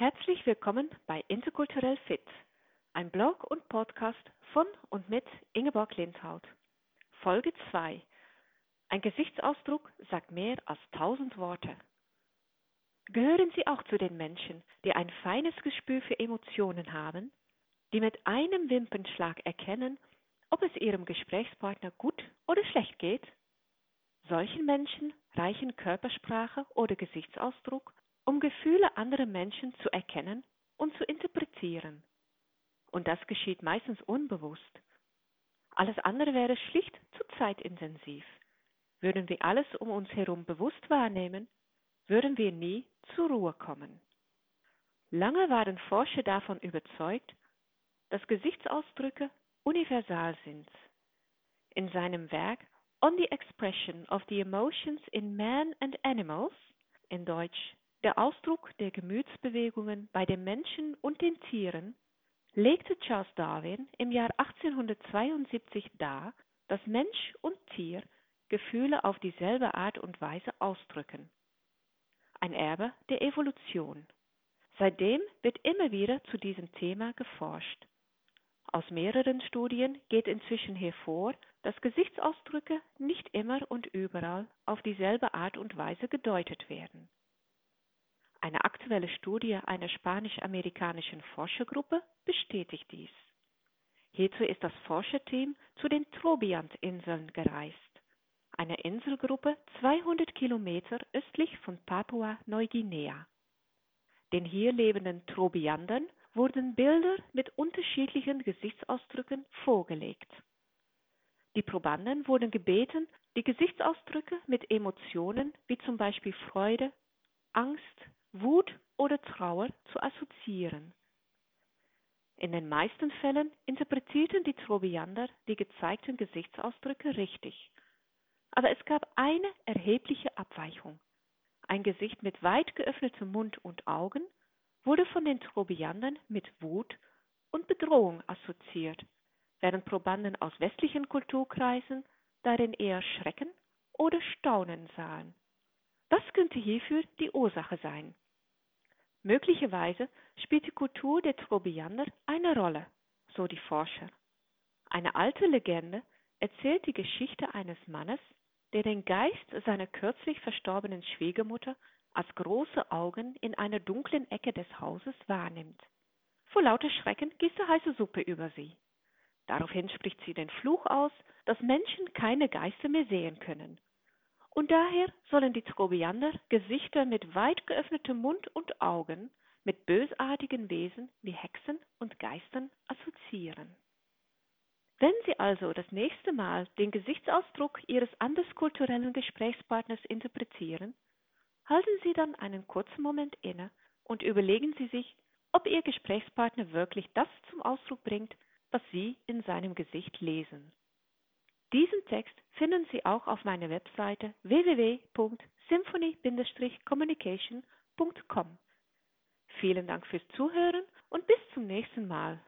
Herzlich willkommen bei Interkulturell Fit, ein Blog und Podcast von und mit Ingeborg Lindhaut. Folge 2. Ein Gesichtsausdruck sagt mehr als tausend Worte. Gehören Sie auch zu den Menschen, die ein feines Gespür für Emotionen haben, die mit einem Wimpernschlag erkennen, ob es ihrem Gesprächspartner gut oder schlecht geht? Solchen Menschen reichen Körpersprache oder Gesichtsausdruck um Gefühle anderer Menschen zu erkennen und zu interpretieren. Und das geschieht meistens unbewusst. Alles andere wäre schlicht zu zeitintensiv. Würden wir alles um uns herum bewusst wahrnehmen, würden wir nie zur Ruhe kommen. Lange waren Forscher davon überzeugt, dass Gesichtsausdrücke universal sind. In seinem Werk On the Expression of the Emotions in Man and Animals, in Deutsch der Ausdruck der Gemütsbewegungen bei den Menschen und den Tieren legte Charles Darwin im Jahr 1872 dar, dass Mensch und Tier Gefühle auf dieselbe Art und Weise ausdrücken. Ein Erbe der Evolution. Seitdem wird immer wieder zu diesem Thema geforscht. Aus mehreren Studien geht inzwischen hervor, dass Gesichtsausdrücke nicht immer und überall auf dieselbe Art und Weise gedeutet werden. Eine aktuelle Studie einer spanisch-amerikanischen Forschergruppe bestätigt dies. Hierzu ist das Forscherteam zu den Trobriand-Inseln gereist, einer Inselgruppe 200 Kilometer östlich von Papua-Neuguinea. Den hier lebenden Trobriandern wurden Bilder mit unterschiedlichen Gesichtsausdrücken vorgelegt. Die Probanden wurden gebeten, die Gesichtsausdrücke mit Emotionen wie zum Beispiel Freude, Angst, Wut oder Trauer zu assoziieren. In den meisten Fällen interpretierten die Trobriander die gezeigten Gesichtsausdrücke richtig. Aber es gab eine erhebliche Abweichung. Ein Gesicht mit weit geöffnetem Mund und Augen wurde von den Trobriandern mit Wut und Bedrohung assoziiert, während Probanden aus westlichen Kulturkreisen darin eher Schrecken oder Staunen sahen. Was könnte hierfür die Ursache sein? Möglicherweise spielt die Kultur der Trobriander eine Rolle, so die Forscher. Eine alte Legende erzählt die Geschichte eines Mannes, der den Geist seiner kürzlich verstorbenen Schwiegermutter als große Augen in einer dunklen Ecke des Hauses wahrnimmt. Vor lauter Schrecken gießt er heiße Suppe über sie. Daraufhin spricht sie den Fluch aus, dass Menschen keine Geister mehr sehen können und daher sollen die Trobriander Gesichter mit weit geöffnetem Mund und Augen mit bösartigen Wesen wie Hexen und Geistern assoziieren. Wenn Sie also das nächste Mal den Gesichtsausdruck Ihres anderskulturellen Gesprächspartners interpretieren, halten Sie dann einen kurzen Moment inne und überlegen Sie sich, ob Ihr Gesprächspartner wirklich das zum Ausdruck bringt, was Sie in seinem Gesicht lesen. Diesen Text finden Sie auch auf meiner Webseite www.symphony-communication.com. Vielen Dank fürs Zuhören und bis zum nächsten Mal.